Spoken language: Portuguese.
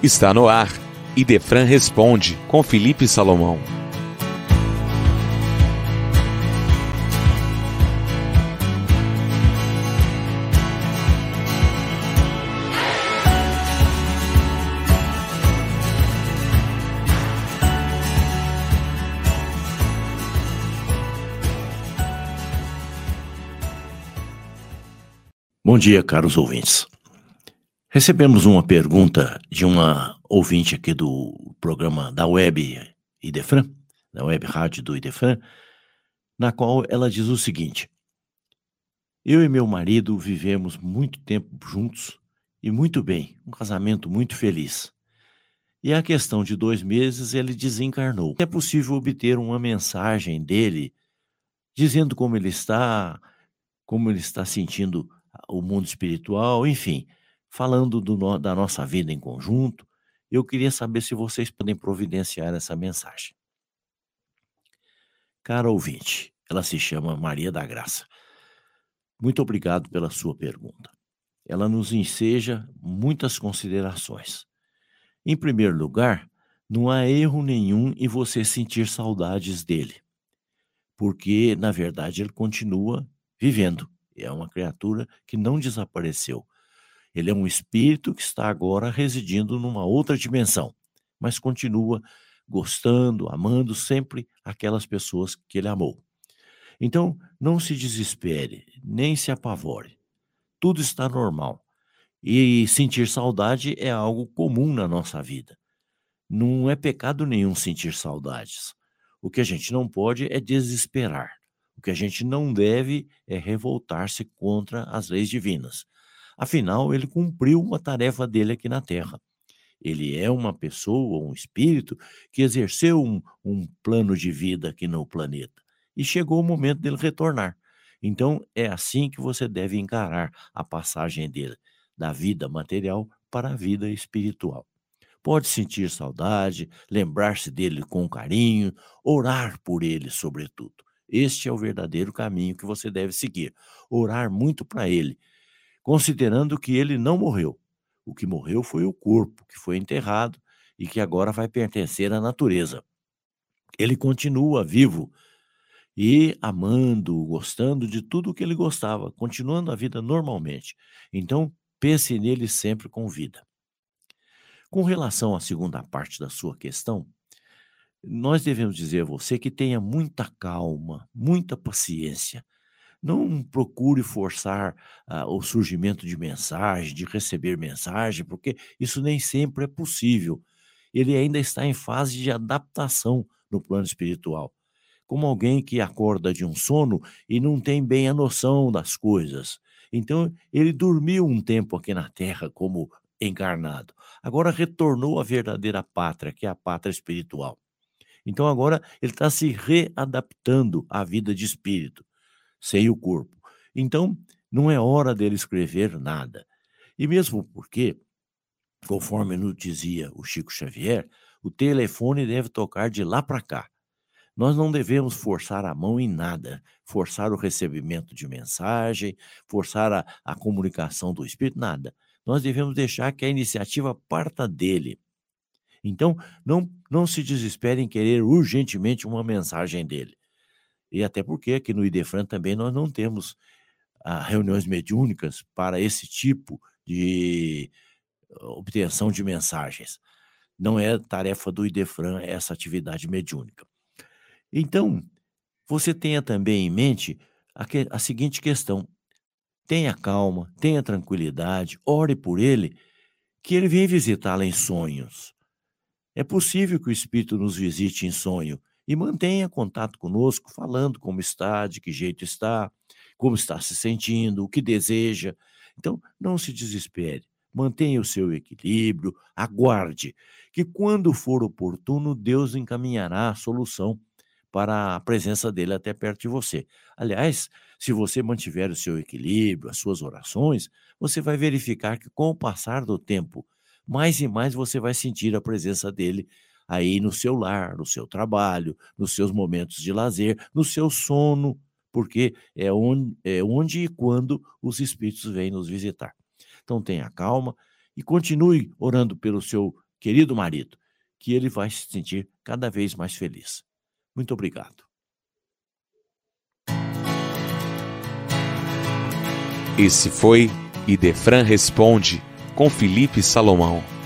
Está no ar. Idefran responde com Felipe Salomão. Bom dia, caros ouvintes. Recebemos uma pergunta de uma ouvinte aqui do programa da web Idefran, da web rádio do Idefran, na qual ela diz o seguinte: Eu e meu marido vivemos muito tempo juntos e muito bem, um casamento muito feliz. E a questão de dois meses ele desencarnou. É possível obter uma mensagem dele dizendo como ele está, como ele está sentindo o mundo espiritual, enfim, falando do, da nossa vida em conjunto. Eu queria saber se vocês podem providenciar essa mensagem. Cara ouvinte, ela se chama Maria da Graça. Muito obrigado pela sua pergunta. Ela nos enseja muitas considerações. Em primeiro lugar, não há erro nenhum em você sentir saudades dele, porque, na verdade, ele continua vivendo. É uma criatura que não desapareceu. Ele é um espírito que está agora residindo numa outra dimensão, mas continua gostando, amando sempre aquelas pessoas que ele amou. Então, não se desespere, nem se apavore. Tudo está normal. E sentir saudade é algo comum na nossa vida. Não é pecado nenhum sentir saudades. O que a gente não pode é desesperar. O que a gente não deve é revoltar-se contra as leis divinas. Afinal, ele cumpriu uma tarefa dele aqui na Terra. Ele é uma pessoa, um espírito, que exerceu um, um plano de vida aqui no planeta. E chegou o momento dele retornar. Então, é assim que você deve encarar a passagem dele, da vida material para a vida espiritual. Pode sentir saudade, lembrar-se dele com carinho, orar por ele, sobretudo. Este é o verdadeiro caminho que você deve seguir. Orar muito para ele, considerando que ele não morreu. O que morreu foi o corpo, que foi enterrado e que agora vai pertencer à natureza. Ele continua vivo e amando, gostando de tudo o que ele gostava, continuando a vida normalmente. Então, pense nele sempre com vida. Com relação à segunda parte da sua questão, nós devemos dizer a você que tenha muita calma, muita paciência. Não procure forçar uh, o surgimento de mensagem, de receber mensagem, porque isso nem sempre é possível. Ele ainda está em fase de adaptação no plano espiritual. Como alguém que acorda de um sono e não tem bem a noção das coisas. Então, ele dormiu um tempo aqui na Terra como encarnado. Agora retornou à verdadeira pátria, que é a pátria espiritual. Então agora ele está se readaptando à vida de espírito, sem o corpo. Então não é hora dele escrever nada. E mesmo porque, conforme nos dizia o Chico Xavier, o telefone deve tocar de lá para cá. Nós não devemos forçar a mão em nada, forçar o recebimento de mensagem, forçar a, a comunicação do espírito, nada. Nós devemos deixar que a iniciativa parta dele. Então, não, não se desespere em querer urgentemente uma mensagem dele. E até porque aqui no Idefran também nós não temos ah, reuniões mediúnicas para esse tipo de obtenção de mensagens. Não é tarefa do Idefran essa atividade mediúnica. Então, você tenha também em mente a, que, a seguinte questão: tenha calma, tenha tranquilidade, ore por ele, que ele vem visitá-la em sonhos. É possível que o Espírito nos visite em sonho e mantenha contato conosco, falando como está, de que jeito está, como está se sentindo, o que deseja. Então, não se desespere. Mantenha o seu equilíbrio, aguarde, que quando for oportuno, Deus encaminhará a solução para a presença dele até perto de você. Aliás, se você mantiver o seu equilíbrio, as suas orações, você vai verificar que com o passar do tempo, mais e mais você vai sentir a presença dele aí no seu lar, no seu trabalho, nos seus momentos de lazer, no seu sono, porque é onde, é onde e quando os espíritos vêm nos visitar. Então tenha calma e continue orando pelo seu querido marido, que ele vai se sentir cada vez mais feliz. Muito obrigado. Esse foi Idefran Responde, com Felipe Salomão.